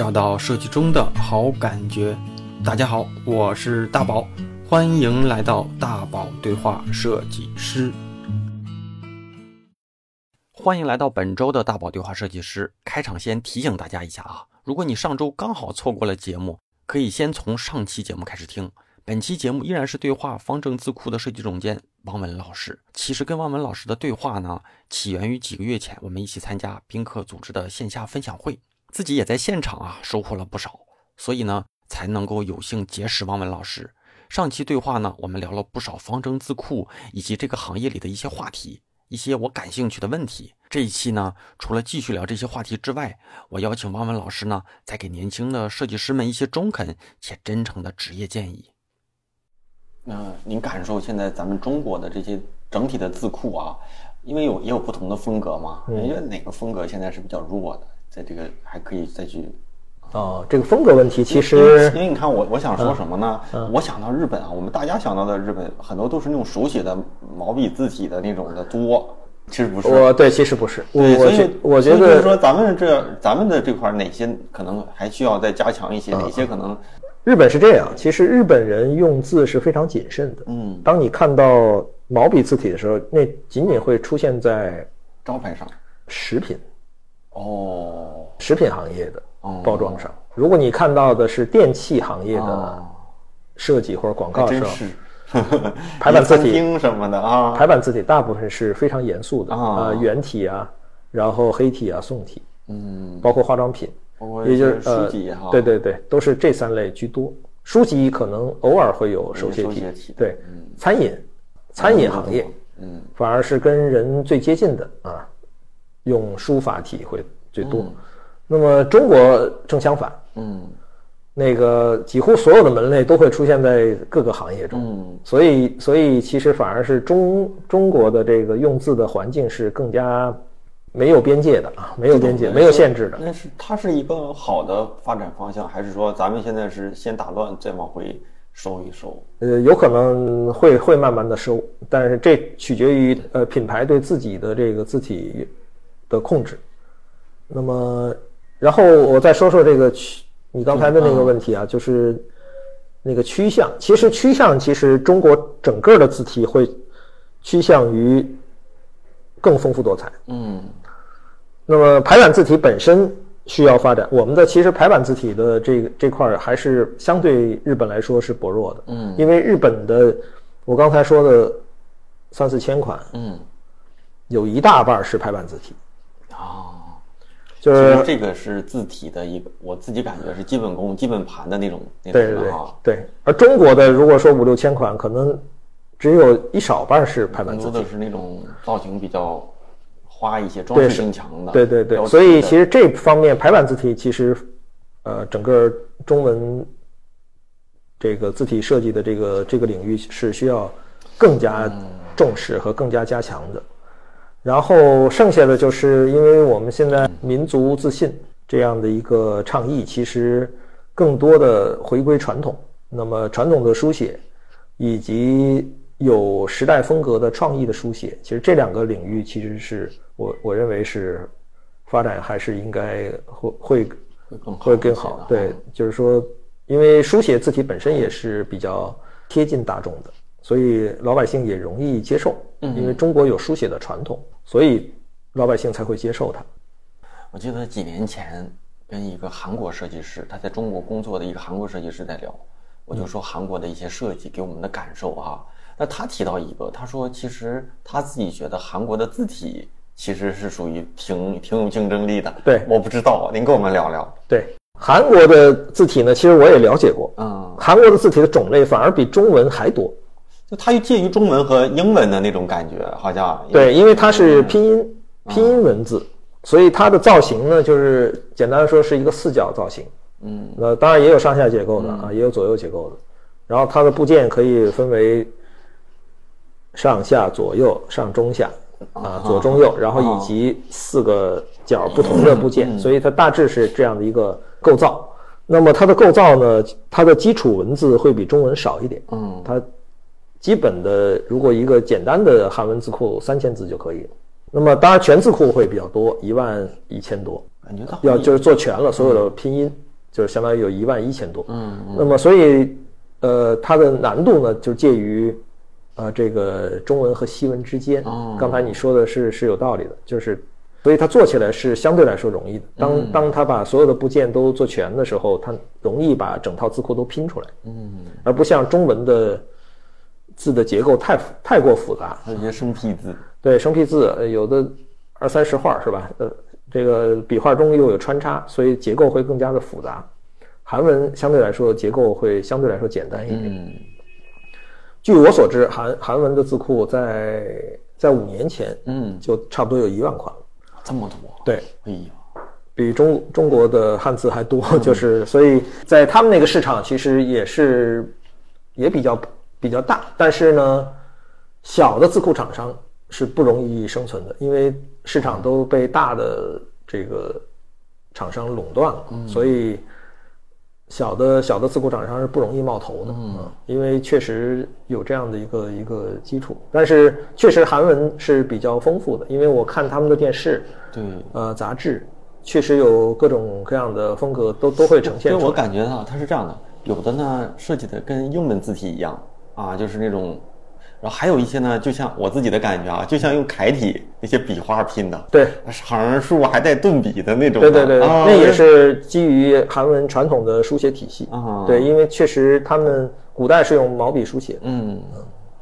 找到设计中的好感觉。大家好，我是大宝，欢迎来到大宝对话设计师。欢迎来到本周的大宝对话设计师。开场先提醒大家一下啊，如果你上周刚好错过了节目，可以先从上期节目开始听。本期节目依然是对话方正字库的设计总监王文老师。其实跟王文老师的对话呢，起源于几个月前我们一起参加宾客组织的线下分享会，自己也在现场啊收获了不少，所以呢才能够有幸结识汪文老师。上期对话呢，我们聊了不少方正字库以及这个行业里的一些话题，一些我感兴趣的问题。这一期呢，除了继续聊这些话题之外，我邀请汪文老师呢，再给年轻的设计师们一些中肯且真诚的职业建议。那您感受现在咱们中国的这些整体的字库啊，因为有也有不同的风格嘛，您觉得哪个风格现在是比较弱的？在这个还可以再去哦，这个风格问题其实，因为你看我我想说什么呢？我想到日本啊，我们大家想到的日本很多都是那种手写的毛笔字体的那种的多，其实不是。我对，其实不是。我所以我觉得就是说咱们这咱们的这块哪些可能还需要再加强一些，哪些可能。日本是这样，其实日本人用字是非常谨慎的。嗯，当你看到毛笔字体的时候，那仅仅会出现在招牌上、食品哦，食品行业的包装上。如果你看到的是电器行业的设计或者广告上，排版 字体什么的啊，排版字体大部分是非常严肃的啊，圆体啊，然后黑体啊、宋体，嗯，包括化妆品。也就是书籍哈，对对对，都是这三类居多。书籍可能偶尔会有手写体，对，餐饮，餐饮行业，嗯，反而是跟人最接近的啊，用书法体会最多。那么中国正相反，嗯，那个几乎所有的门类都会出现在各个行业中，嗯，所以所以其实反而是中中国的这个用字的环境是更加。没有边界的啊，没有边界，没有限制的。那是它是一个好的发展方向，还是说咱们现在是先打乱，再往回收一收？呃，有可能会会慢慢的收，但是这取决于呃品牌对自己的这个字体的控制。那么，然后我再说说这个趋，你刚才的那个问题啊，就是那个趋向。其实趋向，其实中国整个的字体会趋向于更丰富多彩。嗯。那么排版字体本身需要发展，我们的其实排版字体的这个这块还是相对日本来说是薄弱的，嗯，因为日本的我刚才说的三四千款，嗯，有一大半是排版字体，哦，就是这个是字体的一个，我自己感觉是基本功、基本盘的那种，对对对对。而中国的如果说五六千款，可能只有一少半是排版字体，是那种造型比较。花一些装饰性强的，对对对，所以其实这方面排版字体其实，呃，整个中文这个字体设计的这个这个领域是需要更加重视和更加加强的。然后剩下的就是因为我们现在民族自信这样的一个倡议，其实更多的回归传统。那么传统的书写以及有时代风格的创意的书写，其实这两个领域其实是。我我认为是发展还是应该会会会更好。对，就是说，因为书写字体本身也是比较贴近大众的，所以老百姓也容易接受。嗯，因为中国有书写的传统，所以老百姓才会接受它。我记得几年前跟一个韩国设计师，他在中国工作的一个韩国设计师在聊，我就说韩国的一些设计给我们的感受啊。那他提到一个，他说其实他自己觉得韩国的字体。其实是属于挺挺有竞争力的。对，我不知道，您跟我们聊聊。对，韩国的字体呢，其实我也了解过。嗯，韩国的字体的种类反而比中文还多，就它又介于中文和英文的那种感觉，好像。对，因为它是拼音拼音文字，所以它的造型呢，就是简单的说是一个四角造型。嗯，那当然也有上下结构的啊，也有左右结构的。然后它的部件可以分为上下左右上中下。啊，左中右，然后以及四个角不同的部件，所以它大致是这样的一个构造。那么它的构造呢，它的基础文字会比中文少一点。嗯，它基本的如果一个简单的汉文字库三千字就可以了。那么当然全字库会比较多，一万一千多。感觉到要就是做全了所有的拼音，就是相当于有一万一千多。嗯，那么所以呃，它的难度呢就介于呃这个中文和西文之间。哦，刚才你说的是是有道理的，就是所以它做起来是相对来说容易的。当当它把所有的部件都做全的时候，它容易把整套字库都拼出来。嗯，而不像中文的字的结构太太过复杂，有些生僻字。对，生僻字有的二三十画是吧？呃。这个笔画中又有穿插，所以结构会更加的复杂。韩文相对来说结构会相对来说简单一点。据我所知，韩韩文的字库在在五年前，嗯，就差不多有一万款了。这么多？对，哎呀，比中中国的汉字还多。就是所以在他们那个市场，其实也是也比较比较大。但是呢，小的字库厂商是不容易生存的，因为。市场都被大的这个厂商垄断了，所以小的小的字库厂商是不容易冒头的，嗯，因为确实有这样的一个一个基础。但是确实韩文是比较丰富的，因为我看他们的电视，对，呃，杂志确实有各种各样的风格都都会呈现。所以我感觉到它是这样的，有的呢设计的跟英文字体一样啊，就是那种。然后还有一些呢，就像我自己的感觉啊，就像用楷体那些笔画拼的，对，横竖还带顿笔的那种。对对对，那也是基于韩文传统的书写体系。啊，对，因为确实他们古代是用毛笔书写。嗯，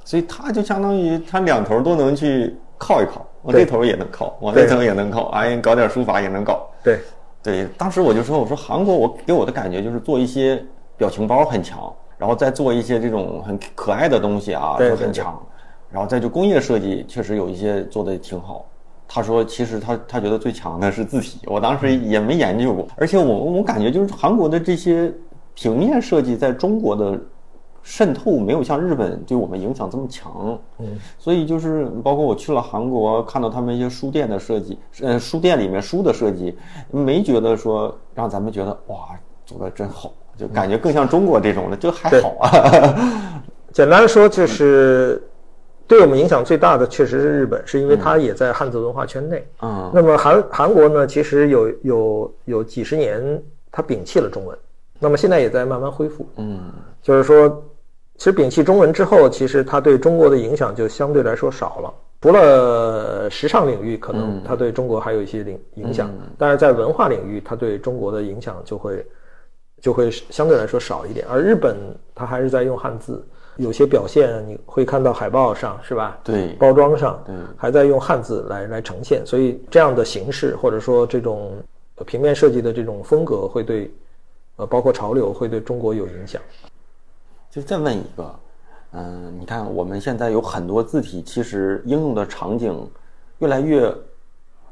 所以它就相当于它两头都能去靠一靠，往这头也能靠，往那头也能靠，哎，搞点书法也能搞。对对，当时我就说，我说韩国，我给我的感觉就是做一些表情包很强。然后再做一些这种很可爱的东西啊，就很强。然后再就工业设计，确实有一些做的挺好。他说，其实他他觉得最强的是字体。我当时也没研究过，而且我我感觉就是韩国的这些平面设计在中国的渗透没有像日本对我们影响这么强。嗯，所以就是包括我去了韩国，看到他们一些书店的设计，呃，书店里面书的设计，没觉得说让咱们觉得哇，做的真好。就感觉更像中国这种的，就还好啊。简单说，就是对我们影响最大的确实是日本，是因为它也在汉字文化圈内。嗯。那么韩韩国呢，其实有有有几十年，它摒弃了中文，那么现在也在慢慢恢复。嗯。就是说，其实摒弃中文之后，其实它对中国的影响就相对来说少了。除了时尚领域，可能它对中国还有一些影影响，但是在文化领域，它对中国的影响就会。就会相对来说少一点，而日本它还是在用汉字，有些表现你会看到海报上是吧？对，包装上，对，还在用汉字来来呈现，所以这样的形式或者说这种平面设计的这种风格会对，呃，包括潮流会对中国有影响。就再问一个，嗯，你看我们现在有很多字体，其实应用的场景越来越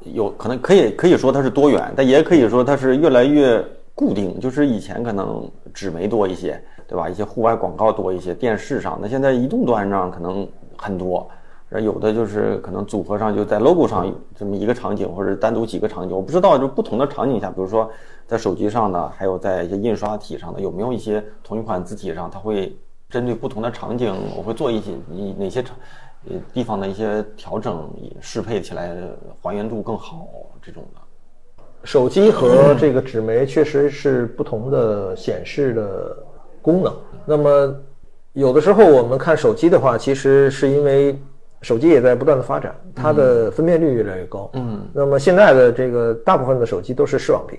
有可能可以可以说它是多元，但也可以说它是越来越。固定就是以前可能纸媒多一些，对吧？一些户外广告多一些，电视上。那现在移动端上可能很多，有的就是可能组合上就在 logo 上这么一个场景，或者单独几个场景。我不知道就不同的场景下，比如说在手机上的，还有在一些印刷体上的，有没有一些同一款字体上，它会针对不同的场景，我会做一些你哪些场地方的一些调整，适配起来还原度更好这种的。手机和这个纸媒确实是不同的显示的功能。那么，有的时候我们看手机的话，其实是因为手机也在不断的发展，它的分辨率越来越高。嗯。那么现在的这个大部分的手机都是视网屏，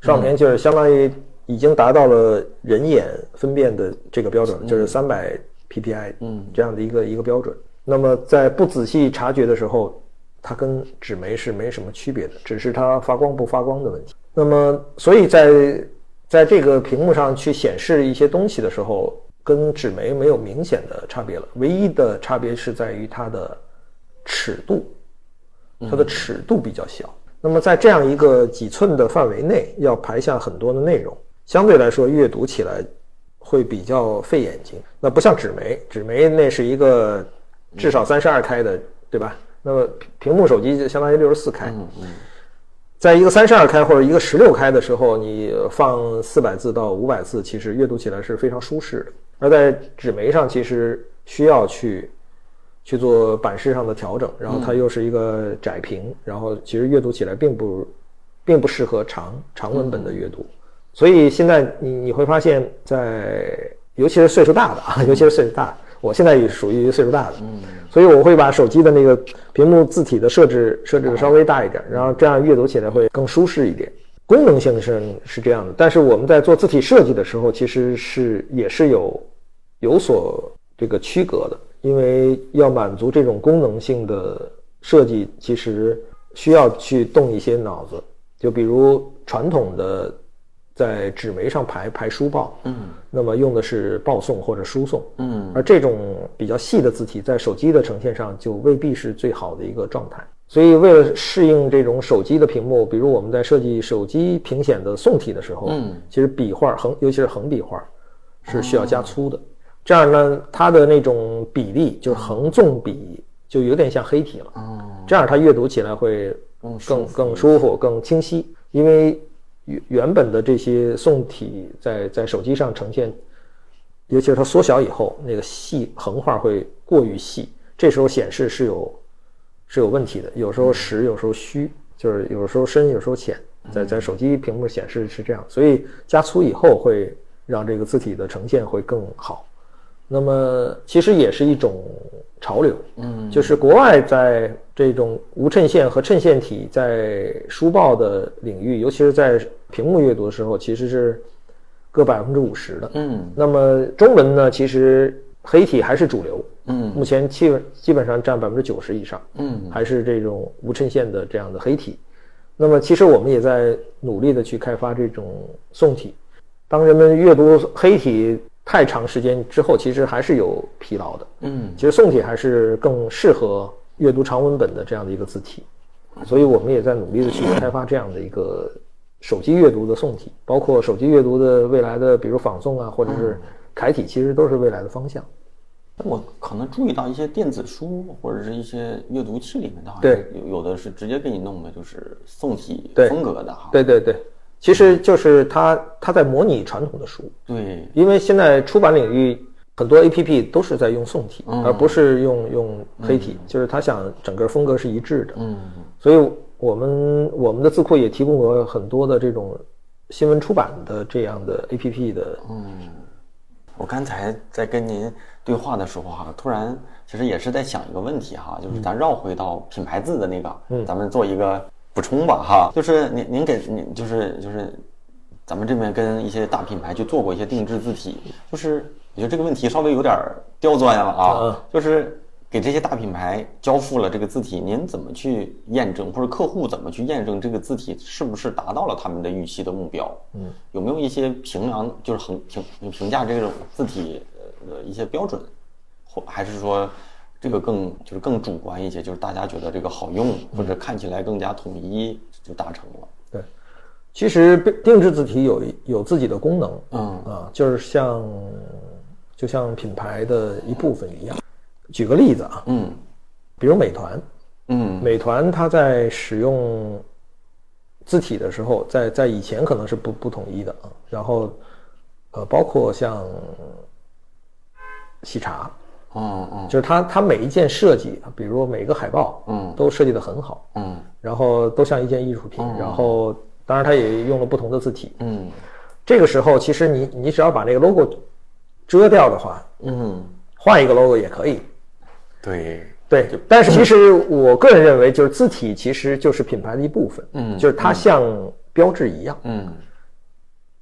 视网屏就是相当于已经达到了人眼分辨的这个标准，就是三百 PPI，嗯，这样的一个一个标准。那么在不仔细察觉的时候。它跟纸媒是没什么区别的，只是它发光不发光的问题。那么，所以在在这个屏幕上去显示一些东西的时候，跟纸媒没有明显的差别了。唯一的差别是在于它的尺度，它的尺度比较小。那么在这样一个几寸的范围内，要排下很多的内容，相对来说阅读起来会比较费眼睛。那不像纸媒，纸媒那是一个至少三十二开的，对吧？那么屏幕手机就相当于六十四开，在一个三十二开或者一个十六开的时候，你放四百字到五百字，其实阅读起来是非常舒适的。而在纸媒上，其实需要去去做版式上的调整，然后它又是一个窄屏，然后其实阅读起来并不并不适合长长文本的阅读。所以现在你你会发现在，尤其是岁数大的啊，尤其是岁数大的，我现在也属于岁数大的，嗯，所以我会把手机的那个屏幕字体的设置设置的稍微大一点，然后这样阅读起来会更舒适一点。功能性是是这样的，但是我们在做字体设计的时候，其实是也是有有所这个区隔的，因为要满足这种功能性的设计，其实需要去动一些脑子。就比如传统的在纸媒上排排书报，嗯，那么用的是报送或者输送，嗯，而这种比较细的字体在手机的呈现上就未必是最好的一个状态。所以，为了适应这种手机的屏幕，比如我们在设计手机屏显的宋体的时候，嗯，其实笔画横，尤其是横笔画，是需要加粗的。这样呢，它的那种比例，就是横纵比，就有点像黑体了。哦，这样它阅读起来会更更舒服、更清晰。因为原原本的这些宋体在在手机上呈现，尤其是它缩小以后，那个细横画会过于细，这时候显示是有。是有问题的，有时候实，有时候虚，就是有时候深，有时候浅，在在手机屏幕显示是这样，所以加粗以后会让这个字体的呈现会更好。那么其实也是一种潮流，嗯，就是国外在这种无衬线和衬线体在书报的领域，尤其是在屏幕阅读的时候，其实是各百分之五十的，嗯。那么中文呢，其实黑体还是主流。嗯，目前基本基本上占百分之九十以上，嗯，还是这种无衬线的这样的黑体。那么其实我们也在努力的去开发这种宋体。当人们阅读黑体太长时间之后，其实还是有疲劳的，嗯，其实宋体还是更适合阅读长文本的这样的一个字体。所以我们也在努力的去开发这样的一个手机阅读的宋体，包括手机阅读的未来的，比如仿宋啊，或者是楷体，其实都是未来的方向。我可能注意到一些电子书或者是一些阅读器里面的，对，有有的是直接给你弄的，就是宋体风格的哈。对对对，其实就是它它在模拟传统的书。对，因为现在出版领域很多 A P P 都是在用宋体，而不是用用黑体，就是他想整个风格是一致的。嗯，所以我们我们的字库也提供过很多的这种新闻出版的这样的 A P P 的。嗯。我刚才在跟您对话的时候哈，突然其实也是在想一个问题哈，就是咱绕回到品牌字的那个，嗯，咱们做一个补充吧哈，就是您您给您就是就是咱们这边跟一些大品牌去做过一些定制字体，就是我觉得这个问题稍微有点刁钻了啊，就是。给这些大品牌交付了这个字体，您怎么去验证，或者客户怎么去验证这个字体是不是达到了他们的预期的目标？嗯，有没有一些评量，就是很评评价这种字体呃一些标准，或还是说这个更就是更主观一些，就是大家觉得这个好用或者看起来更加统一就达成了？对，其实定制字体有有自己的功能，嗯。啊，就是像就像品牌的一部分一样。举个例子啊，嗯，比如美团，嗯，美团它在使用字体的时候，在在以前可能是不不统一的啊，然后，呃，包括像喜茶，嗯嗯，就是它它每一件设计，比如每个海报，嗯，都设计的很好，嗯，然后都像一件艺术品，然后当然它也用了不同的字体，嗯，这个时候其实你你只要把那个 logo 遮掉的话，嗯，换一个 logo 也可以。对。对，但是其实我个人认为，就是字体其实就是品牌的一部分，嗯，就是它像标志一样，嗯，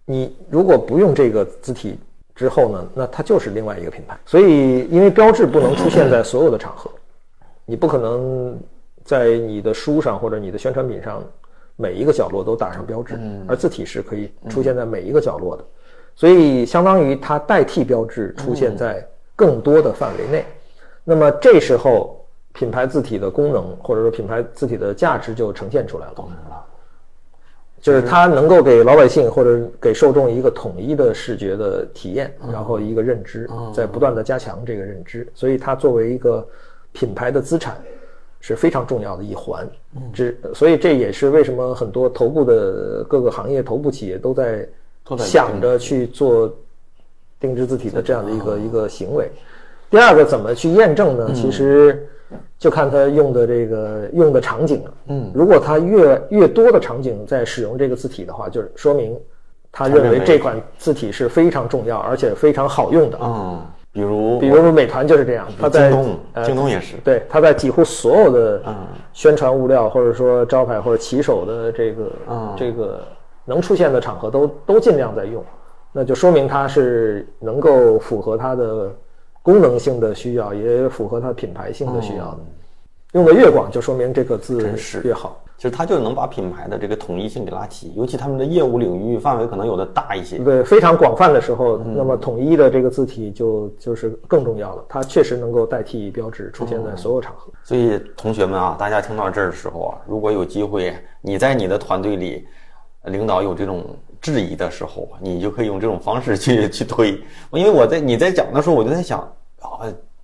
你如果不用这个字体之后呢，那它就是另外一个品牌。所以，因为标志不能出现在所有的场合，你不可能在你的书上或者你的宣传品上每一个角落都打上标志，而字体是可以出现在每一个角落的，所以相当于它代替标志出现在更多的范围内。那么这时候，品牌字体的功能或者说品牌字体的价值就呈现出来了。就是它能够给老百姓或者给受众一个统一的视觉的体验，然后一个认知，在不断的加强这个认知。所以它作为一个品牌的资产是非常重要的一环。这所以这也是为什么很多头部的各个行业头部企业都在想着去做定制字体的这样的一个一个行为。第二个怎么去验证呢？其实就看他用的这个用的场景了。嗯，如果他越越多的场景在使用这个字体的话，就是说明他认认为为这款字体是非常重要而且非常好用的。嗯，比如比如美团就是这样，它在京东，呃京东也是，对，它在几乎所有的嗯。宣传物料或者说招牌或者骑手的这个、嗯。这个能出现的场合都都尽量在用，那就说明它是能够符合它的功能性的需要，也符合它品牌性的需要的。用的越广，就说明这个字越好。其实它就能把品牌的这个统一性给拉齐，尤其他们的业务领域范围可能有的大一些。对，非常广泛的时候，嗯那么统一的这个字体就就是更重要了。它确实能够代替标志出现在所有场合。所以同学们啊，大家听到这儿的时候啊，如果有机会你在你的团队里，呃领导有这种质疑的时候，你就可以用这种方式去 去推。因为我在你在讲的时候，我就在想啊，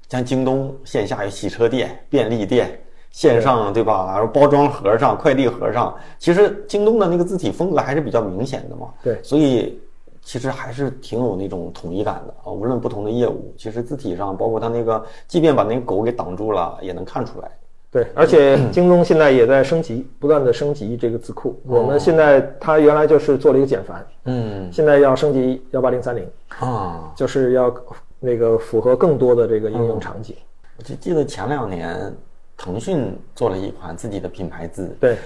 像京东线下有洗车店、便利店。线上对吧？然后包装盒上、快递盒上，其实京东的那个字体风格还是比较明显的嘛。对所以其实还是挺有那种统一感的啊。无论不同的业务，其实字体上，包括它那个，即便把那个狗给挡住了，也能看出来。对，而且京东现在也在升级，不断的升级这个字库。我们现在它原来就是做了一个简繁，嗯现在要升级幺八零三零，啊，就是要那个符合更多的这个应用场景。我就记得前两年腾讯做了一款自己的品牌字，对，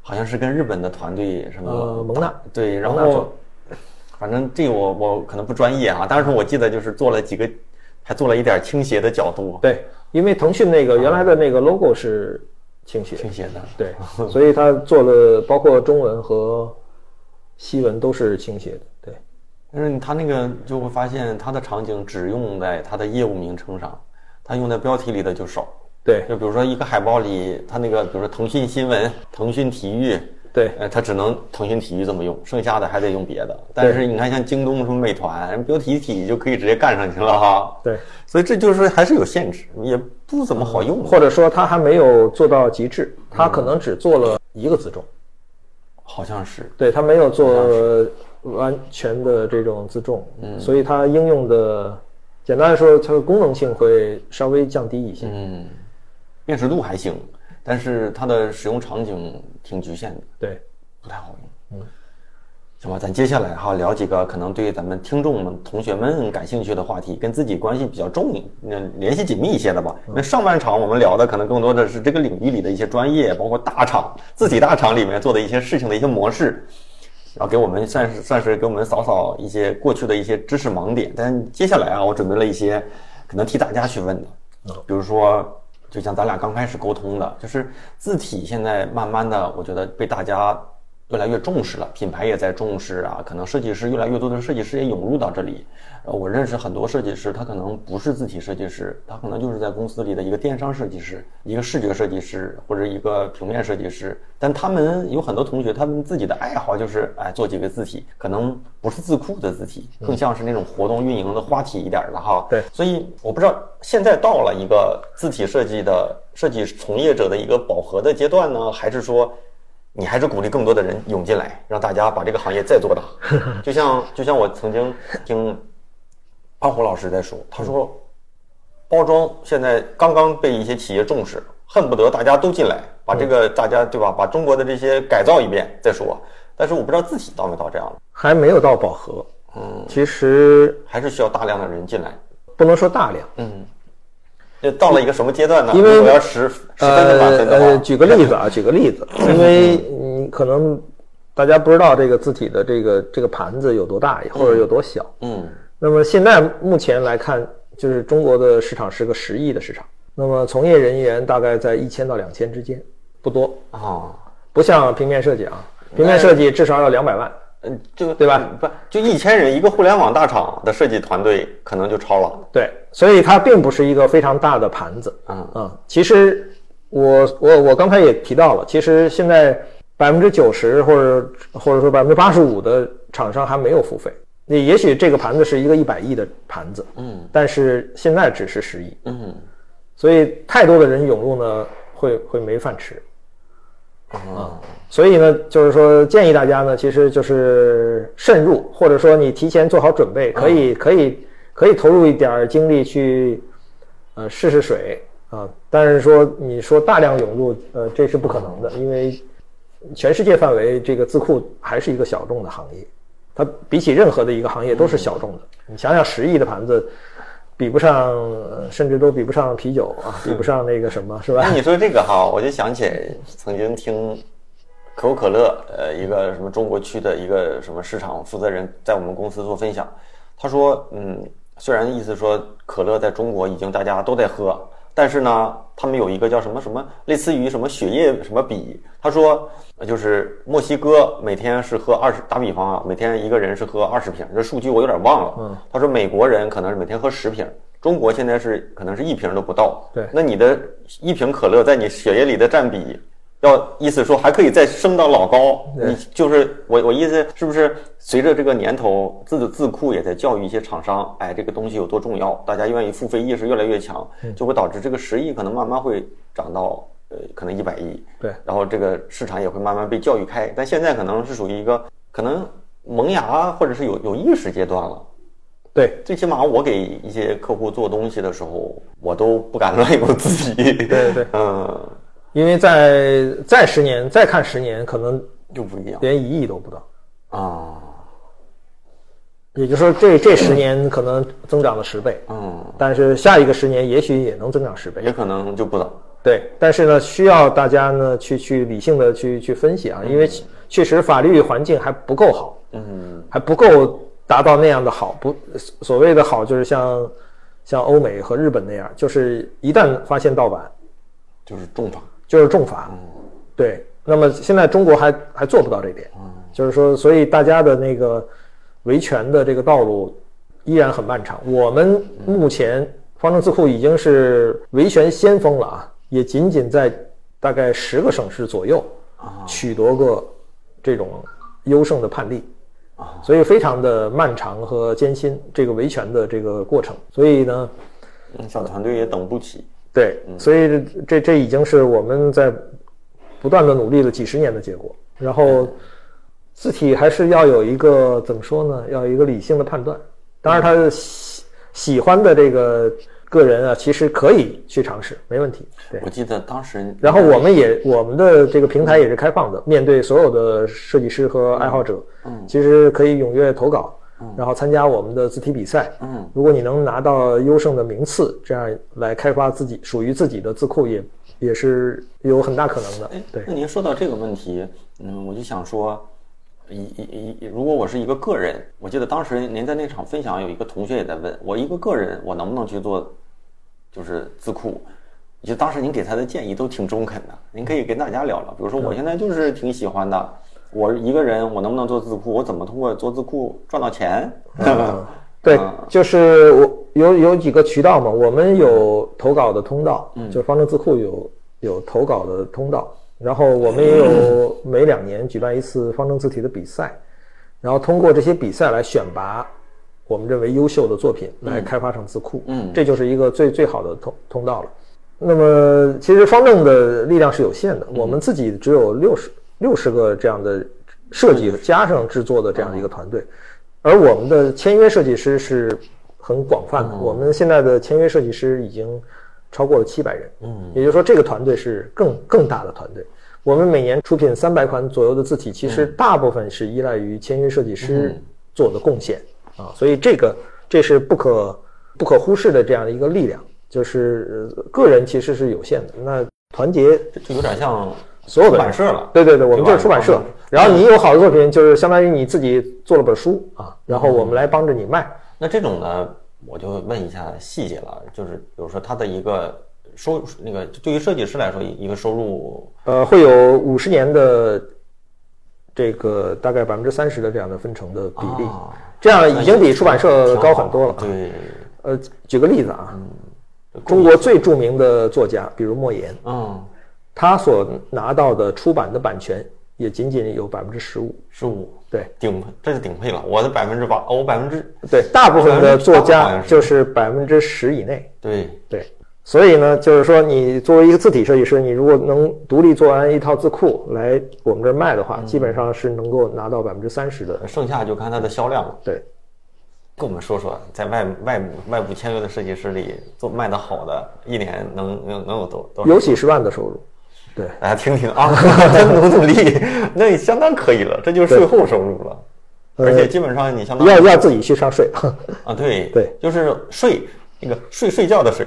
好像是跟日本的团队什么呃蒙娜对，然后反正这个我我可能不专业啊，但是我记得就是做了几个，还做了一点倾斜的角度，对，因为腾讯那个原来的那个 logo 是倾斜，倾斜的，对，所以它做了包括中文和西文都是倾斜的。对，但是它那个就会发现它的场景只用在它的业务名称上，它用在标题里的就少。对，就比如说一个海报里，它那个比如说腾讯新闻、腾讯体育，对呃，它只能腾讯体育这么用，剩下的还得用别的。但是你看像京东什么美团，标题体就可以直接干上去了哈。对，所以这就是还是有限制，也不怎么好用。或者说它还没有做到极致，它可能只做了一个字重。好像是，对，它没有做完全的这种自重，嗯，所以它应用的，简单来说，它的功能性会稍微降低一些。嗯，辨识度还行，但是它的使用场景挺局限的，对，不太好用。嗯，行吧，咱接下来哈聊几个可能对咱们听众们、同学们感兴趣的话题，跟自己关系比较重、那联系紧密一些的吧。那上半场我们聊的可能更多的是这个领域里的一些专业，包括大厂、自己大厂里面做的一些事情的一些模式。然后给我们算是算是给我们扫扫一些过去的一些知识盲点。但接下来啊，我准备了一些可能替大家去问的，比如说，就像咱俩刚开始沟通的，就是字体现在慢慢的，我觉得被大家越来越重视了，品牌也在重视啊，可能设计师越来越多的设计师也涌入到这里。呃，我认识很多设计师，他可能不是字体设计师，他可能就是在公司里的一个电商设计师、一个视觉设计师或者一个平面设计师。但他们有很多同学，他们自己的爱好就是哎做几个字体，可能不是字库的字体，更像是那种活动运营的花体一点的哈。对所以我不知道现在到了一个字体设计的设计从业者的一个饱和的阶段呢，还是说？你还是鼓励更多的人涌进来，让大家把这个行业再做大。就像就像我曾经听胖虎老师在说，他说包装现在刚刚被一些企业重视，恨不得大家都进来，把这个大家对吧，把中国的这些改造一遍再说。但是我不知道自己到没到这样的，还没有到饱和。嗯，其实还是需要大量的人进来。不能说大量，嗯，这到了一个什么阶段呢？因为我要十十分的满分的话，呃，举个例子啊，举个例子，因为你可能大家不知道这个字体的这个这个盘子有多大或者有多小。嗯那么现在目前来看，就是中国的市场是个十亿的市场，那么从业人员大概在一千到两千之间，不多，啊，不像平面设计啊，平面设计至少要两百万。嗯，就对吧？不，就一千人一个互联网大厂的设计团队，可能就超了。对，所以它并不是一个非常大的盘子。嗯嗯，其实我我我刚才也提到了，其实现在百分之九十或者或者说百分之八十五的厂商还没有付费。你也许这个盘子是一个一百亿的盘子，嗯但是现在只是十亿，嗯所以太多的人涌入呢，会会没饭吃。啊所以呢，就是说建议大家呢，其实就是慎入，或者说你提前做好准备，可以可以可以投入一点儿精力去呃试试水啊。但是说你说大量涌入，呃，这是不可能的，因为全世界范围这个字库还是一个小众的行业。它比起任何的一个行业都是小众的。你想想，十亿的盘子，比不上，呃甚至都比不上啤酒啊，比不上那个什么，是吧那？你说这个哈，我就想起曾经听可口可乐，呃，一个什么中国区的一个什么市场负责人在我们公司做分享，他说，嗯，虽然意思说可乐在中国已经大家都在喝，但是呢，他们有一个叫什么什么，类似于什么血液什么比，他说，呃就是墨西哥每天是喝二十，打比方啊，每天一个人是喝二十瓶，这数据我有点忘了。嗯，他说美国人可能是每天喝十瓶。中国现在是可能是一瓶都不到，对那你的一瓶可乐在你血液里的占比，要意思说还可以再升到老高。你就是我我意思是不是随着这个年头，自的智库也在教育一些厂商，哎，这个东西有多重要，大家愿意付费意识越来越强，嗯就会导致这个十亿可能慢慢会涨到呃可能一百亿。对然后这个市场也会慢慢被教育开，但现在可能是属于一个可能萌芽或者是有有意识阶段了。对最起码我给一些客户做东西的时候，我都不敢 乱用自己。对对对，嗯，因为在再十年，再看十年，可能又不一样连一亿都不到。啊。也就是说这，这十年可能增长了十倍，嗯，但是下一个十年也许也能增长十倍。也可能就不等。对，但是呢，需要大家呢去去理性的去去分析啊，因为确实法律环境还不够好，嗯，还不够达到那样的好。不，所谓的好就是像像欧美和日本那样，就是一旦发现盗版，就是重罚。就是重罚。对，那么现在中国还还做不到这点，嗯就是说，所以大家的那个维权的这个道路依然很漫长。我们目前方正字库已经是维权先锋了啊，也仅仅在大概十个省市左右取得过这种优胜的判例。所以非常的漫长和艰辛，这个维权的这个过程。所以呢，嗯，小团队也等不起。对，所以这这这已经是我们在不断的努力了几十年的结果。然后，字体还是要有一个怎么说呢？要有一个理性的判断。当然，他喜喜欢的这个个人啊，其实可以去尝试，没问题。对。我记得当时，然后我们也我们的这个平台也是开放的，面对所有的设计师和爱好者，嗯，其实可以踊跃投稿，然后参加我们的字体比赛，嗯，如果你能拿到优胜的名次，这样来开发自己属于自己的字库也也是有很大可能的。哎，，对。那您说到这个问题，嗯，我就想说，一一一，如果我是一个个人，我记得当时您在那场分享，有一个同学也在问我，一个个人我能不能去做，就是字库？就当时您给他的建议都挺中肯的，您可以跟大家聊聊。比如说，我现在就是挺喜欢的，我一个人我能不能做字库？我怎么通过做字库赚到钱？对，就是我有有几个渠道嘛，我们有投稿的通道，就是方正字库有有投稿的通道，然后我们也有每两年举办一次方正字体的比赛，然后通过这些比赛来选拔我们认为优秀的作品来开发成字库，嗯这就是一个最最好的通通道了。那么其实方正的力量是有限的，我们自己只有六十六十个这样的设计加上制作的这样的一个团队，而我们的签约设计师是很广泛的，我们现在的签约设计师已经超过了七百人，嗯，也就是说这个团队是更更大的团队。我们每年出品三百款左右的字体，其实大部分是依赖于签约设计师做的贡献。啊，所以这个这是不可不可忽视的这样的一个力量。就是呃个人其实是有限的，那团结就有点像所有的出版社了。对对对，我们就是出版社。然后你有好的作品，就是相当于你自己做了本书啊，然后我们来帮着你卖。那这种呢，我就问一下细节了，就是比如说它的一个收那个对于设计师来说，一个收入呃，会有五十年的这个大概百分之三十的这样的分成的比例，啊这样已经比出版社高很多了。对，呃，举个例子啊，中国最著名的作家，比如莫言，嗯，他所拿到的出版的版权也仅仅有百分之十五。十五对顶这是顶配了，我的百分之八，哦我百分之对，大部分的作家就是百分之十以内。对对，所以呢，就是说，你作为一个字体设计师，你如果能独立做完一套字库来我们这儿卖的话，基本上是能够拿到百分之三十的。剩下就看它的销量了。对，跟我们说说，在外外外部签约的设计师里做卖的好的，一年能能能有多多少？有几十万的收入。对，大家听听啊，再努努力，那也相当可以了，这就是税后收入了。而且基本上你相当于要要自己去上税。啊，对对，就是税那个睡睡觉的睡，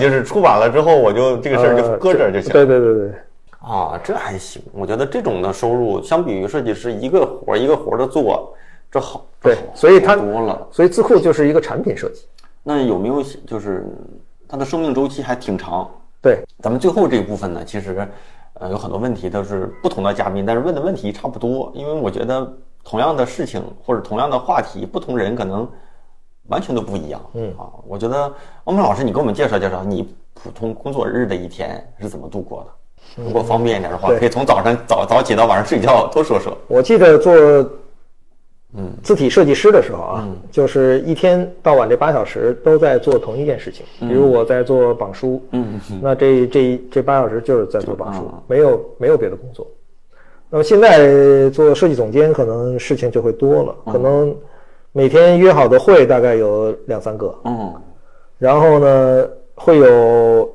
就是出版了之后我就这个事儿就呃搁这儿就行。对对对对，啊，这还行，我觉得这种的收入相比于设计师一个活儿一个活儿的做，这好，这对所以它多了。所以自库就是一个产品设计。那有没有就是它的生命周期还挺长？对，咱们最后这一部分呢，其实呃有很多问题都是不同的嘉宾，但是问的问题差不多，因为我觉得同样的事情或者同样的话题，不同人可能完全都不一样。嗯啊，我觉得欧梦老师，你给我们介绍介绍你普通工作日的一天是怎么度过的？如果方便一点的话，对可以从早上早早起到晚上睡觉都说说。我记得做嗯。字体设计师的时候啊，就是一天到晚这八小时都在做同一件事情。比如我在做榜书，嗯。那这这这八小时就是在做榜书啊，没有没有别的工作。那么现在做设计总监，可能事情就会多了，可能每天约好的会大概有两三个，嗯。然后呢会有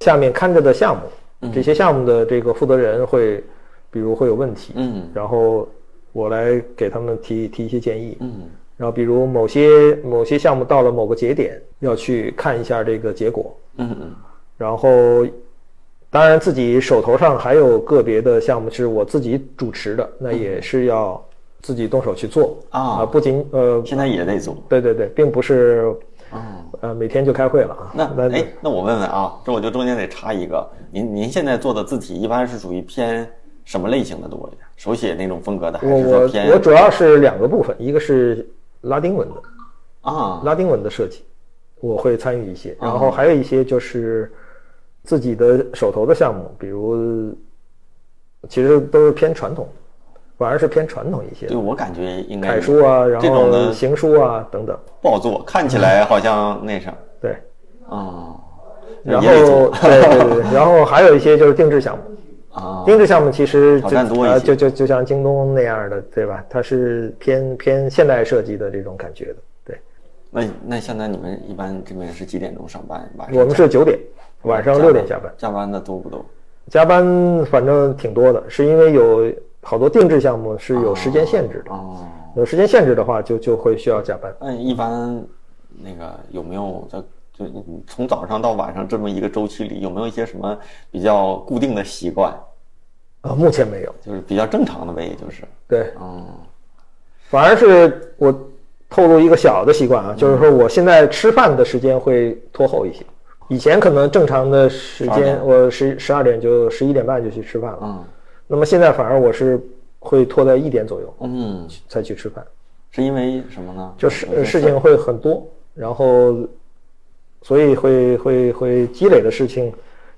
下面看着的项目，这些项目的这个负责人会，比如会有问题，嗯。然后我来给他们提提一些建议，嗯。然后比如某些某些项目到了某个节点，要去看一下这个结果，嗯嗯。然后当然自己手头上还有个别的项目是我自己主持的，那也是要自己动手去做。啊。不仅呃，现在也得做。对对对，并不是嗯。呃每天就开会了啊，那哎，那我问问啊，这我就中间得插一个，您您现在做的字体一般是属于偏什么类型的多一点？手写那种风格的，还我我是说偏我主要是两个部分，一个是拉丁文的啊？拉丁文的设计，我会参与一些，然哦后还有一些就是自己的手头的项目，比如其实都是偏传统，反而是偏传统一些对，我感觉应该楷书啊，然后这种行书啊等等，不好做，看起来好像那啥对，啊，然后对对对，然后还有一些就是定制项目。啊，定制项目其实挑就战多一些呃就就就像京东那样的，对吧？它是偏偏现代设计的这种感觉的。对，那那现在你们一般这边是几点钟上班？晚上我们是九点，晚上六点下班。加班的多不多？加班反正挺多的，是因为有好多定制项目是有时间限制的，哦，有时间限制的话就就会需要加班。那一般那个有没有在就你从早上到晚上这么一个周期里，有没有一些什么比较固定的习惯？啊，目前没有。就是比较正常的呗，也就是，对，嗯反而是我透露一个小的习惯啊，就是说我现在吃饭的时间会拖后一些。以前可能正常的时间，我十十二点就十一点半就去吃饭了。嗯那么现在反而我是会拖在一点左右嗯，才去吃饭，是因为什么呢？就是事情会很多，然后所以会会会积累的事情，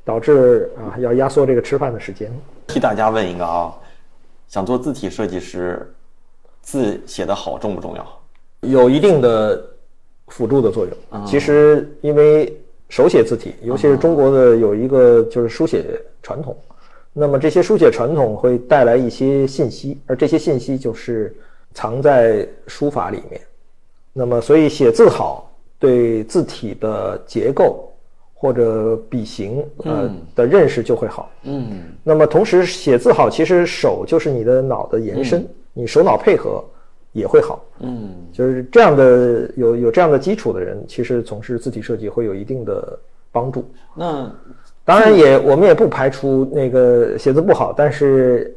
导致啊要压缩这个吃饭的时间。替大家问一个啊，想做字体设计师，字写得好重不重要？有一定的辅助的作用。其实因为手写字体，尤其是中国的有一个就是书写传统，那么这些书写传统会带来一些信息，而这些信息就是藏在书法里面。那么所以写字好，对字体的结构或者笔形呃的认识就会好。嗯。那么同时写字好，其实手就是你的脑的延伸，你手脑配合也会好。嗯。就是这样的有有这样的基础的人，其实从事字体设计会有一定的帮助。那当然也我们也不排除那个写字不好，但是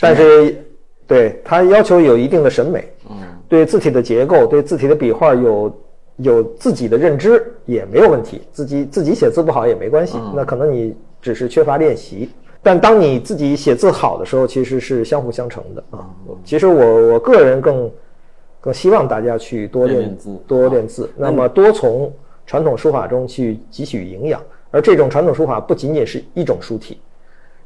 但是对他要求有一定的审美，嗯。对字体的结构、对字体的笔画有有自己的认知也没有问题。自己自己写字不好也没关系，那可能你只是缺乏练习。但当你自己写字好的时候，其实是相辅相成的啊。其实我我个人更更希望大家去多练字多练字，那么多从传统书法中去汲取营养。而这种传统书法不仅仅是一种书体，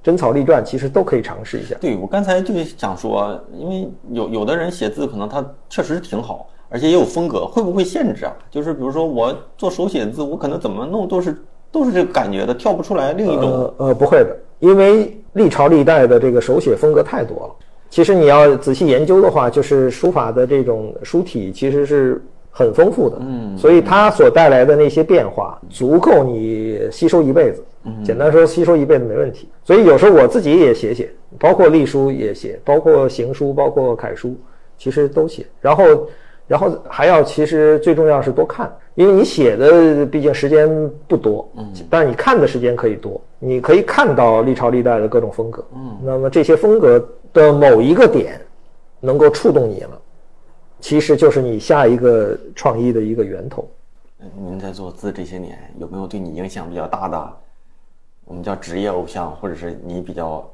真草隶篆其实都可以尝试一下。对我刚才就想说，因为有有的人写字可能他确实挺好，而且也有风格，会不会限制啊？就是比如说我做手写字，我可能怎么弄都是都是这个感觉的，跳不出来另一种。呃呃，不会的，因为历朝历代的这个手写风格太多了。其实你要仔细研究的话，就是书法的这种书体其实是很丰富的，嗯，所以它所带来的那些变化足够你吸收一辈子。简单说，吸收一辈子没问题。所以有时候我自己也写写，包括隶书也写，包括行书，包括楷书。其其实都写。然后，然后还要其实最重要是多看，因为你写的毕竟时间不多，嗯，但你看的时间可以多，你可以看到历朝历代的各种风格，嗯，那么这些风格的某一个点能够触动你了，其实就是你下一个创意的一个源头。您在做字这些年，有没有对你影响比较大的，我们叫职业偶像，或者是你比较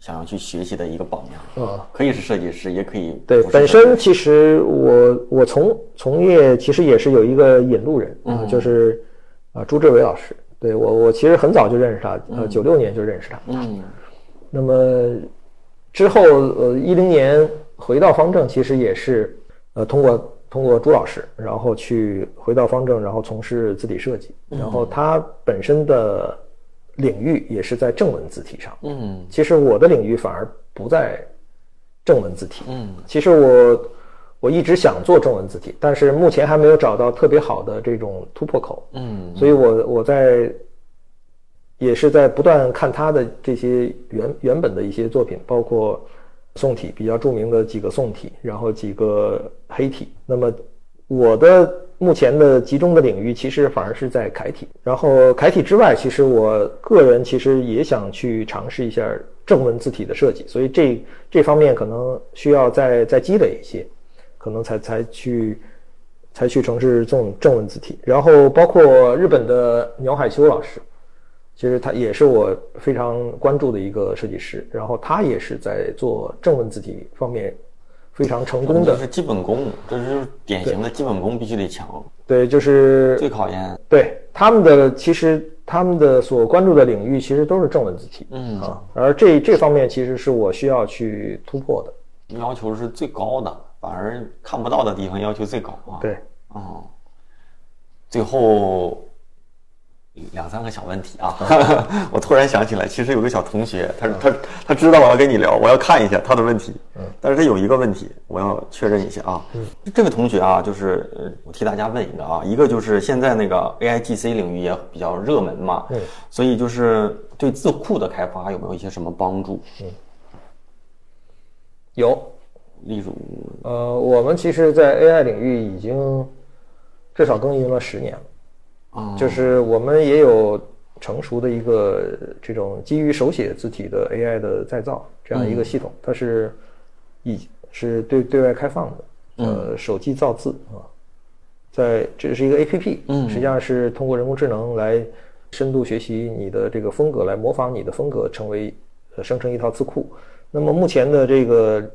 想要去学习的一个榜样？啊，可以是设计师，也可以对。本身其实我我从从业其实也是有一个引路人，嗯，就是啊朱志伟老师。对我我其实很早就认识他，呃，九六年就认识他。嗯。那么之后呃一零年回到方正，其实也是呃通过。通过朱老师，然后去回到方正，然后从事字体设计。然后他本身的领域也是在正文字体上。嗯，其实我的领域反而不在正文字体。嗯，其实我我一直想做正文字体，但是目前还没有找到特别好的这种突破口。嗯，所以我我在也是在不断看他的这些原原本的一些作品，包括。宋体比较著名的几个宋体，然后几个黑体。那么我的目前的集中的领域，其实反而是在楷体。然后楷体之外，其实我个人其实也想去尝试一下正文字体的设计。所以这这方面可能需要再再积累一些，可能才才去才去从事这种正文字体。然后包括日本的鸟海修老师。其实他也是我非常关注的一个设计师，然后他也是在做正文字体方面非常成功的。这是基本功，这是典型的基本功必须得强。对，就是最考验。对他们的，其实他们的所关注的领域其实都是正文字体。嗯啊，而这这方面其实是我需要去突破的。要求是最高的，反而看不到的地方要求最高啊。对，啊，最后。两三个小问题啊！我突然想起来，其实有个小同学，他他他知道我要跟你聊，我要看一下他的问题。嗯，但是他有一个问题，我要确认一下啊。嗯，这位同学啊，就是呃，我替大家问一个啊，一个就是现在那个 AIGC 领域也比较热门嘛，嗯，所以就是对字库的开发有没有一些什么帮助？嗯，有，例如，呃，我们其实，在 AI 领域已经至少耕耘了十年了。就是我们也有成熟的一个这种基于手写字体的 AI 的再造这样一个系统，它是已是对对外开放的，呃，手机造字啊，在这是一个 APP，嗯实际上是通过人工智能来深度学习你的这个风格，来模仿你的风格，成为呃生成一套字库。那么目前的这个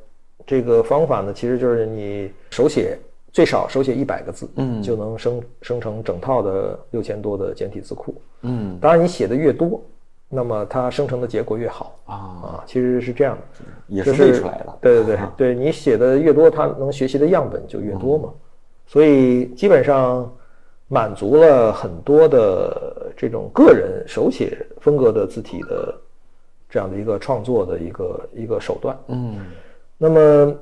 这个方法呢，其实就是你手写。最少手写一百个字，嗯，就能生生成整套的六千多的简体字库，嗯，当然你写的越多，那么它生成的结果越好。啊。啊，其实是这样的，也是背出来的，对对对，对你写的越多，它能学习的样本就越多嘛，所以基本上满足了很多的这种个人手写风格的字体的这样的一个创作的一个一个手段，嗯，那么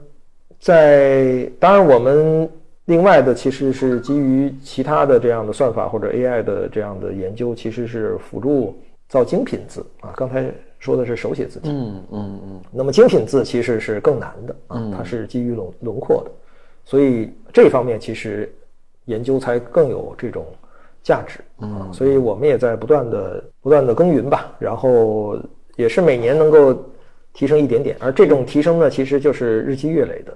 在当然我们。另外的其实是基于其他的这样的算法或者 AI 的这样的研究，其实是辅助造精品字啊。刚才说的是手写字体，嗯嗯嗯。那么精品字其实是更难的啊，它是基于轮轮廓的，所以这方面其实研究才更有这种价值啊。所以我们也在不断的不断的耕耘吧，然后也是每年能够提升一点点，而这种提升呢，其实就是日积月累的。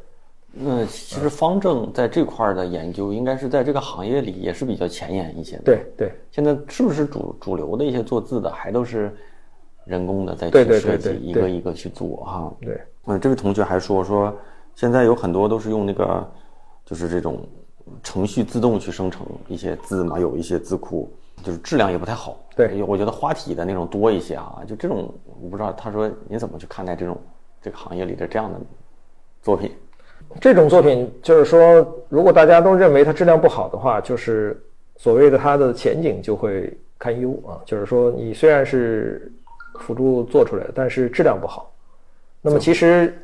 那其实方正在这块的研究，应该是在这个行业里也是比较前沿一些的。对对，现在是不是主主流的一些做字的，还都是人工的在去设计，一个一个去做哈？对。嗯，这位同学还说说，现在有很多都是用那个，就是这种程序自动去生成一些字嘛，有一些字库，就是质量也不太好。对，我觉得花体的那种多一些啊。就这种，我不知道，他说你怎么去看待这种这个行业里的这样的作品？这种作品就是说，如果大家都认为它质量不好的话，就是所谓的它的前景就会堪忧啊。就是说，你虽然是辅助做出来的，但是质量不好，那么其实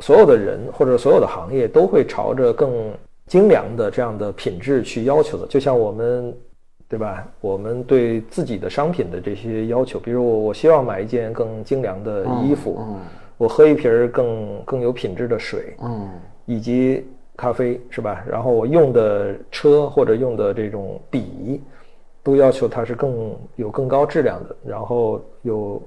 所有的人或者所有的行业都会朝着更精良的这样的品质去要求的。就像我们，对吧？我们对自己的商品的这些要求，比如我我希望买一件更精良的衣服。我喝一瓶更更有品质的水，嗯，以及咖啡是吧？然后我用的车或者用的这种笔，都要求它是更有更高质量的，然后有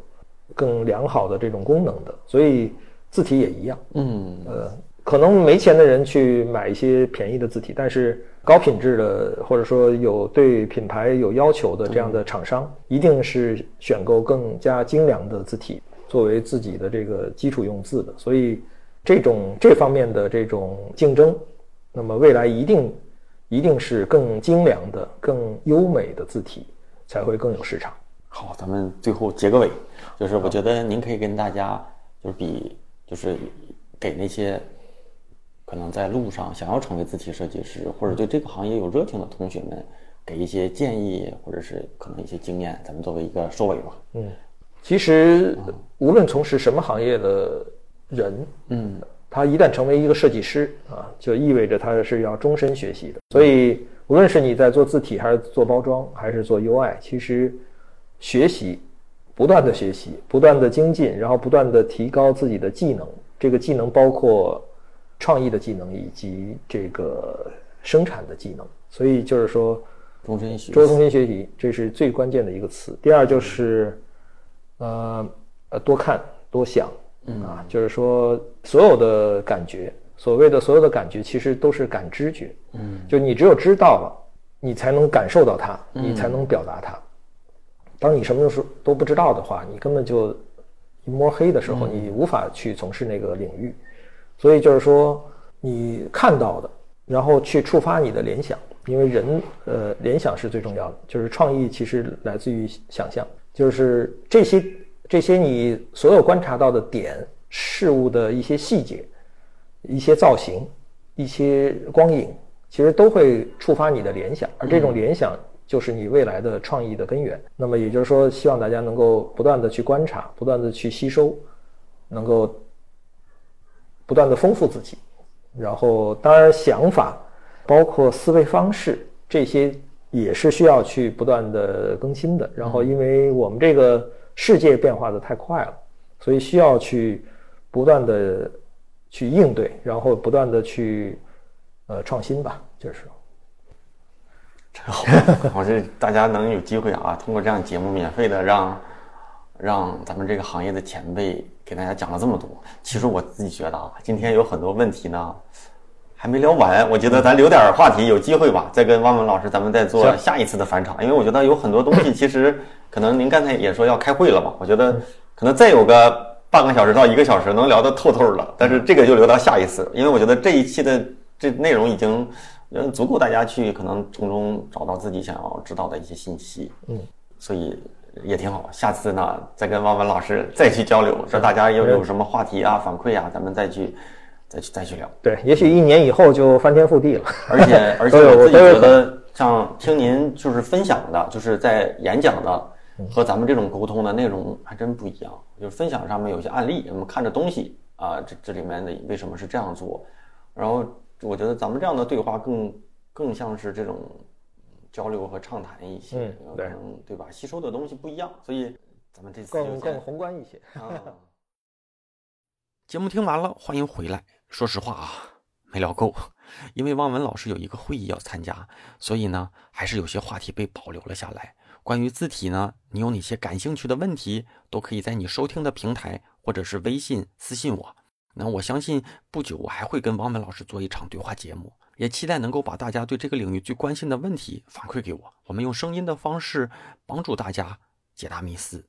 更良好的这种功能的。所以字体也一样，嗯，呃，可能没钱的人去买一些便宜的字体，但是高品质的或者说有对品牌有要求的这样的厂商，一定是选购更加精良的字体作为自己的这个基础用字的。所以这种这方面的这种竞争，那么未来一定一定是更精良的、更优美的字体才会更有市场。好，咱们最后结个尾，就是我觉得您可以跟大家就是比就是给那些可能在路上想要成为字体设计师或者对这个行业有热情的同学们，给一些建议或者是可能一些经验，咱们作为一个收尾吧。嗯，其实无论从事什么行业的人，嗯，他一旦成为一个设计师啊，就意味着他是要终身学习的。所以，无论是你在做字体，还是做包装，还是做 UI，其实学习，不断的学习，不断的精进，然后不断的提高自己的技能。这个技能包括创意的技能以及这个生产的技能。所以就是说，终身学多重新学习，这是最关键的一个词。第二就是，呃呃，多看多想，啊，就是说所有的感觉，所谓的所有的感觉，其实都是感知觉，嗯，就你只有知道了，你才能感受到它，你才能表达它。当你什么时候都不知道的话，你根本就一摸黑的时候，你无法去从事那个领域。所以就是说，你看到的，然后去触发你的联想，因为人呃联想是最重要的，就是创意其实来自于想象，就是这些这些你所有观察到的点、事物的一些细节、一些造型、一些光影，其实都会触发你的联想，而这种联想就是你未来的创意的根源。那么也就是说，希望大家能够不断的去观察，不断的去吸收，能够不断的丰富自己。然后，当然想法，包括思维方式这些也是需要去不断的更新的。然后，因为我们这个世界变化的太快了，所以需要去不断的去应对，然后不断的去呃创新吧，就是。真好，我这大家能有机会啊，通过这样节目免费的让让咱们这个行业的前辈给大家讲了这么多。其实我自己觉得啊，今天有很多问题呢还没聊完，我觉得咱留点话题，有机会吧，再跟汪文老师咱们再做下一次的返场。因为我觉得有很多东西，其实可能您刚才也说要开会了吧，我觉得可能再有个半个小时到一个小时能聊得透透了，但是这个就留到下一次，因为我觉得这一期的这内容已经。嗯，足够大家去可能从中找到自己想要知道的一些信息，嗯，所以也挺好。下次呢，再跟汪文老师再去交流，说大家有有什么话题啊、反馈啊，咱们再去再去再去聊。对，也许一年以后就翻天覆地了。而且 而且我自己觉得，像听您就是分享的，就是在演讲的和咱们这种沟通的内容还真不一样。就是分享上面有些案例，我们看着东西啊，这这里面的为什么是这样做，然后。我觉得咱们这样的对话更更像是这种交流和畅谈一些，嗯对对吧？吸收的东西不一样，所以咱们这次更就更宏观一些。啊。节目听完了，欢迎回来。说实话啊，没聊够，因为汪文老师有一个会议要参加，所以呢，还是有些话题被保留了下来。关于字体呢，你有哪些感兴趣的问题，都可以在你收听的平台或者是微信私信我。那我相信不久我还会跟汪文老师做一场对话节目，也期待能够把大家对这个领域最关心的问题反馈给我，我们用声音的方式帮助大家解答迷思。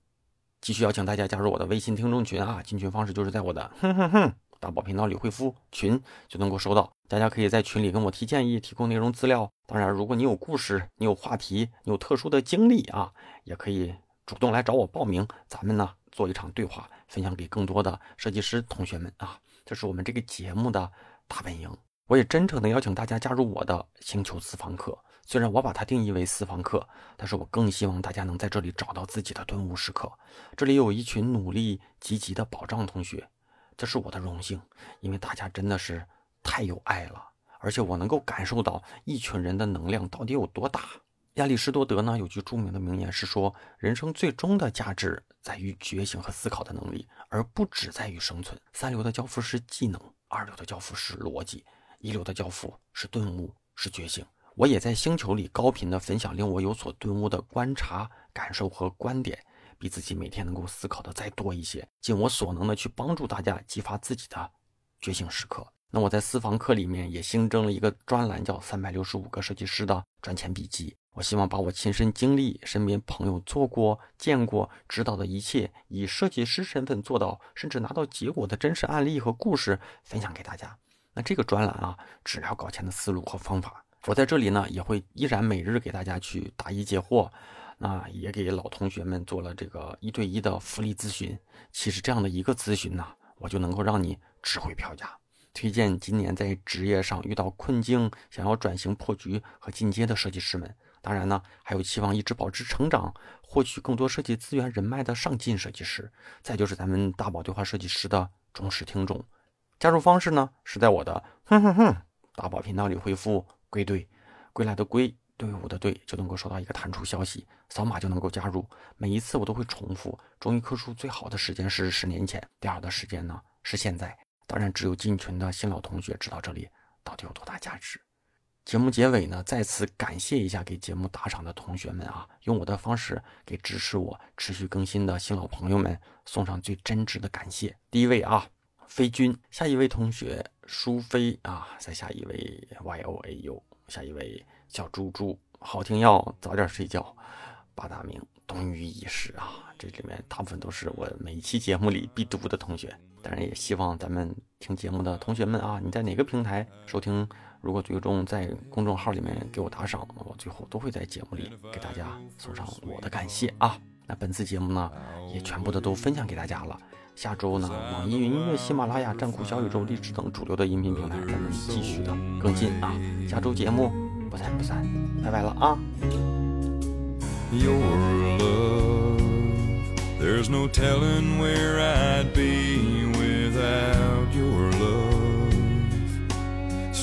继续邀请大家加入我的微信听众群啊，进群方式就是在我的哼哼哼大宝频道李慧夫“群”就能够收到。大家可以在群里跟我提建议，提供内容资料。当然，如果你有故事、你有话题、你有特殊的经历啊，也可以主动来找我报名，咱们呢做一场对话，分享给更多的设计师同学们啊。这是我们这个节目的大本营。我也真诚的邀请大家加入我的星球私房课。虽然我把它定义为私房课，但是我更希望大家能在这里找到自己的顿悟时刻。这里有一群努力积极的保障同学，这是我的荣幸，因为大家真的是太有爱了，而且我能够感受到一群人的能量到底有多大。亚里士多德呢有句著名的名言是说，人生最终的价值在于觉醒和思考的能力，而不只在于生存。三流的教父是技能，二流的教父是逻辑，一流的教父是顿悟，是觉醒。我也在星球里高频的分享令我有所顿悟的观察、感受和观点，比自己每天能够思考的再多一些，尽我所能的去帮助大家激发自己的觉醒时刻。那我在私房课里面也新增了一个专栏，叫《三百六十五个设计师的赚钱笔记》。我希望把我亲身经历、身边朋友做过、见过、知道的一切，以设计师身份做到甚至拿到结果的真实案例和故事分享给大家。那这个专栏啊，治疗搞钱的思路和方法，我在这里呢也会依然每日给大家去答疑解惑。那也给老同学们做了这个一对一的福利咨询。其实这样的一个咨询呢，我就能够让你值回票价。推荐今年在职业上遇到困境、想要转型破局和进阶的设计师们。当然呢，还有期望一直保持成长、获取更多设计资源人脉的上进设计师，再就是咱们大宝对话设计师的忠实听众。加入方式呢，是在我的哼哼哼大宝频道里回复“归队”，归来的归，队伍的队，就能够收到一个弹出消息，扫码就能够加入。每一次我都会重复，中一棵树最好的时间是十年前，第二的时间呢是现在。当然，只有进群的新老同学知道这里到底有多大价值。节目结尾呢，再次感谢一下给节目打赏的同学们啊，用我的方式给支持我持续更新的新老朋友们送上最真挚的感谢。第一位啊，飞君；下一位同学舒飞啊；再下一位 Y O A U；下一位小猪猪。好听要早点睡觉。八大名冬雨已逝啊，这里面大部分都是我每一期节目里必读的同学。当然，也希望咱们听节目的同学们啊，你在哪个平台收听？如果最终在公众号里面给我打赏，我最后都会在节目里给大家送上我的感谢啊。那本次节目呢，也全部的都分享给大家了。下周呢，网易云音乐、喜马拉雅、站酷、小宇宙、荔枝等主流的音频平台，咱们继续的更新啊。下周节目不散不散，拜拜了啊。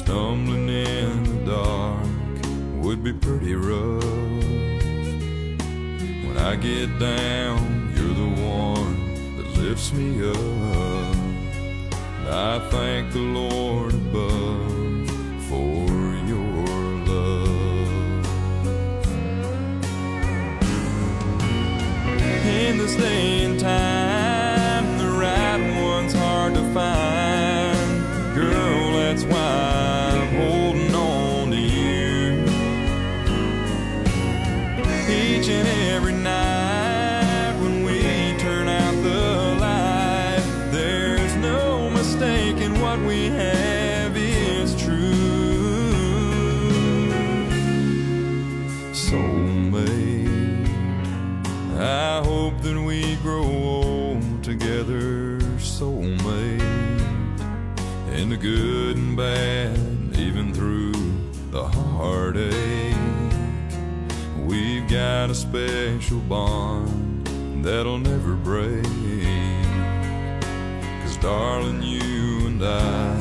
Stumbling in the dark would be pretty rough. When I get down, you're the one that lifts me up. I thank the Lord In day and time, the right one's hard to find. Got a special bond that'll never break. Cause darling, you and I